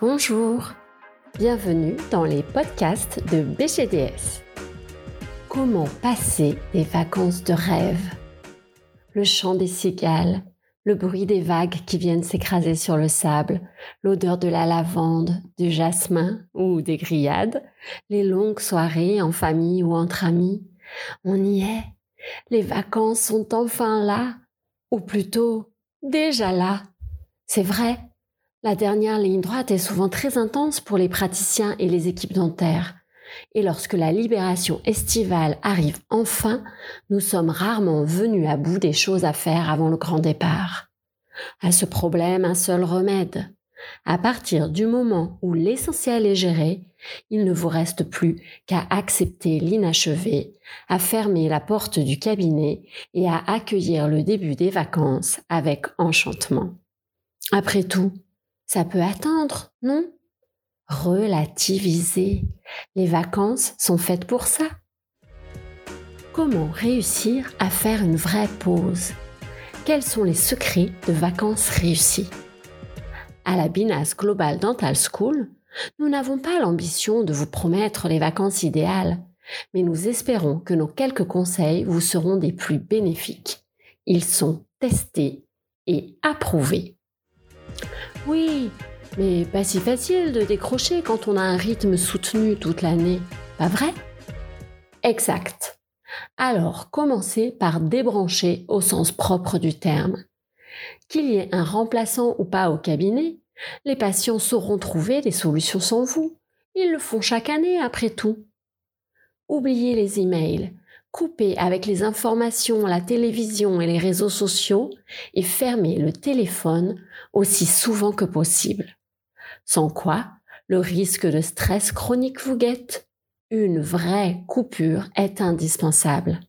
Bonjour, bienvenue dans les podcasts de BGDS. Comment passer des vacances de rêve? Le chant des cigales, le bruit des vagues qui viennent s'écraser sur le sable, l'odeur de la lavande, du jasmin ou des grillades, les longues soirées en famille ou entre amis. On y est. Les vacances sont enfin là, ou plutôt déjà là. C'est vrai, la dernière ligne droite est souvent très intense pour les praticiens et les équipes dentaires. Et lorsque la libération estivale arrive enfin, nous sommes rarement venus à bout des choses à faire avant le grand départ. À ce problème, un seul remède. À partir du moment où l'essentiel est géré, il ne vous reste plus qu'à accepter l'inachevé, à fermer la porte du cabinet et à accueillir le début des vacances avec enchantement. Après tout, ça peut attendre, non? Relativiser. Les vacances sont faites pour ça. Comment réussir à faire une vraie pause? Quels sont les secrets de vacances réussies? À la Binas Global Dental School, nous n'avons pas l'ambition de vous promettre les vacances idéales, mais nous espérons que nos quelques conseils vous seront des plus bénéfiques. Ils sont testés et approuvés. Oui, mais pas si facile de décrocher quand on a un rythme soutenu toute l'année, pas vrai? Exact. Alors, commencez par débrancher au sens propre du terme. Qu'il y ait un remplaçant ou pas au cabinet, les patients sauront trouver des solutions sans vous. Ils le font chaque année après tout. Oubliez les emails, coupez avec les informations, la télévision et les réseaux sociaux et fermez le téléphone aussi souvent que possible. Sans quoi, le risque de stress chronique vous guette. Une vraie coupure est indispensable.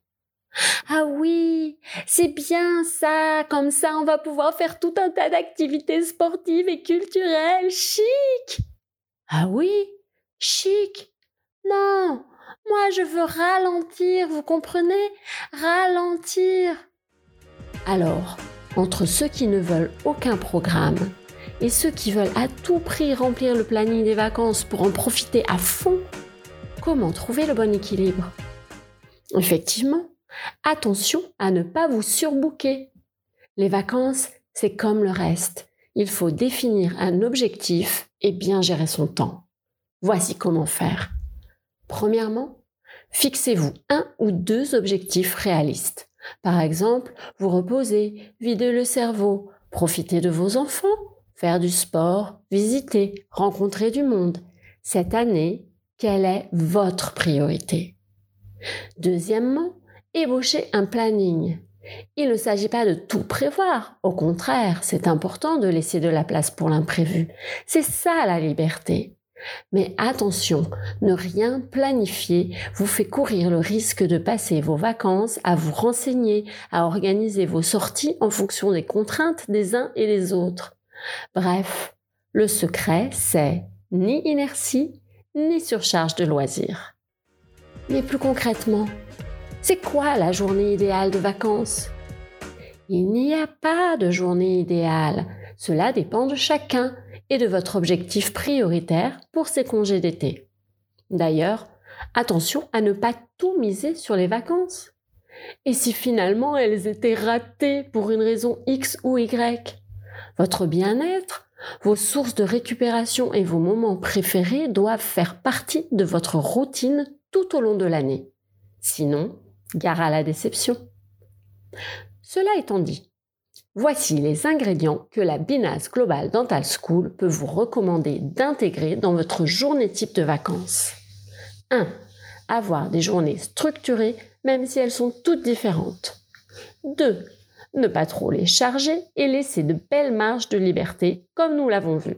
Ah oui, c'est bien ça, comme ça on va pouvoir faire tout un tas d'activités sportives et culturelles, chic. Ah oui, chic. Non, moi, je veux ralentir, vous comprenez? Ralentir. Alors, entre ceux qui ne veulent aucun programme et ceux qui veulent à tout prix remplir le planning des vacances pour en profiter à fond, comment trouver le bon équilibre? Effectivement, attention à ne pas vous surbooker. Les vacances, c'est comme le reste. Il faut définir un objectif et bien gérer son temps. Voici comment faire. Premièrement, fixez-vous un ou deux objectifs réalistes. Par exemple, vous reposer, vider le cerveau, profiter de vos enfants, faire du sport, visiter, rencontrer du monde. Cette année, quelle est votre priorité? Deuxièmement, ébauchez un planning. Il ne s'agit pas de tout prévoir. Au contraire, c'est important de laisser de la place pour l'imprévu. C'est ça la liberté. Mais attention, ne rien planifier vous fait courir le risque de passer vos vacances à vous renseigner, à organiser vos sorties en fonction des contraintes des uns et des autres. Bref, le secret, c'est ni inertie, ni surcharge de loisirs. Mais plus concrètement, c'est quoi la journée idéale de vacances? Il n'y a pas de journée idéale. Cela dépend de chacun et de votre objectif prioritaire pour ces congés d'été. D'ailleurs, attention à ne pas tout miser sur les vacances. Et si finalement elles étaient ratées pour une raison X ou Y Votre bien-être, vos sources de récupération et vos moments préférés doivent faire partie de votre routine tout au long de l'année. Sinon, gare à la déception. Cela étant dit, Voici les ingrédients que la Binas Global Dental School peut vous recommander d'intégrer dans votre journée type de vacances. 1. Avoir des journées structurées même si elles sont toutes différentes. 2. Ne pas trop les charger et laisser de belles marges de liberté comme nous l'avons vu.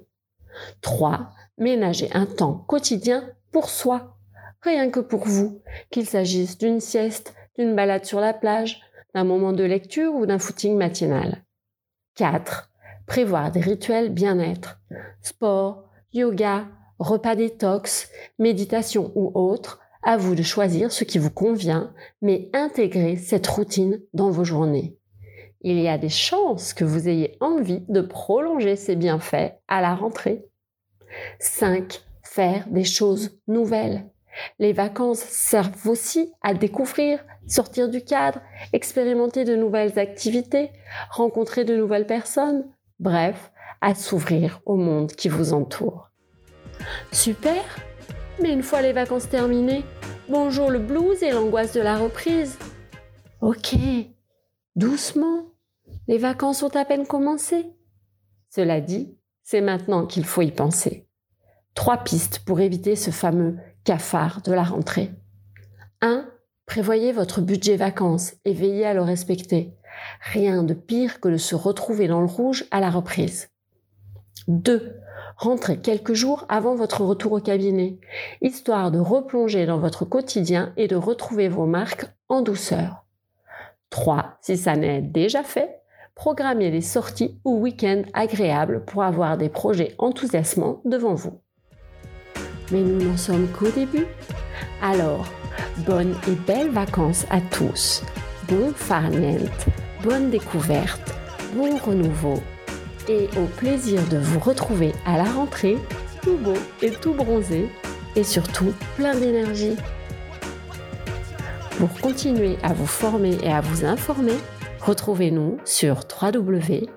3. Ménager un temps quotidien pour soi, rien que pour vous, qu'il s'agisse d'une sieste, d'une balade sur la plage, d'un moment de lecture ou d'un footing matinal. 4. Prévoir des rituels bien-être. Sport, yoga, repas détox, méditation ou autre, à vous de choisir ce qui vous convient, mais intégrez cette routine dans vos journées. Il y a des chances que vous ayez envie de prolonger ces bienfaits à la rentrée. 5. Faire des choses nouvelles. Les vacances servent aussi à découvrir, sortir du cadre, expérimenter de nouvelles activités, rencontrer de nouvelles personnes, bref, à s'ouvrir au monde qui vous entoure. Super Mais une fois les vacances terminées, bonjour le blues et l'angoisse de la reprise. Ok, doucement, les vacances ont à peine commencé. Cela dit, c'est maintenant qu'il faut y penser. Trois pistes pour éviter ce fameux cafard de la rentrée. 1. Prévoyez votre budget vacances et veillez à le respecter. Rien de pire que de se retrouver dans le rouge à la reprise. 2. Rentrez quelques jours avant votre retour au cabinet, histoire de replonger dans votre quotidien et de retrouver vos marques en douceur. 3. Si ça n'est déjà fait, programmez des sorties ou week-ends agréables pour avoir des projets enthousiasmants devant vous. Mais nous n'en sommes qu'au début. Alors, bonnes et belles vacances à tous. Bon farniente, bonne découverte, bon renouveau et au plaisir de vous retrouver à la rentrée, tout beau et tout bronzé et surtout plein d'énergie. Pour continuer à vous former et à vous informer, retrouvez-nous sur www.bgds.fr.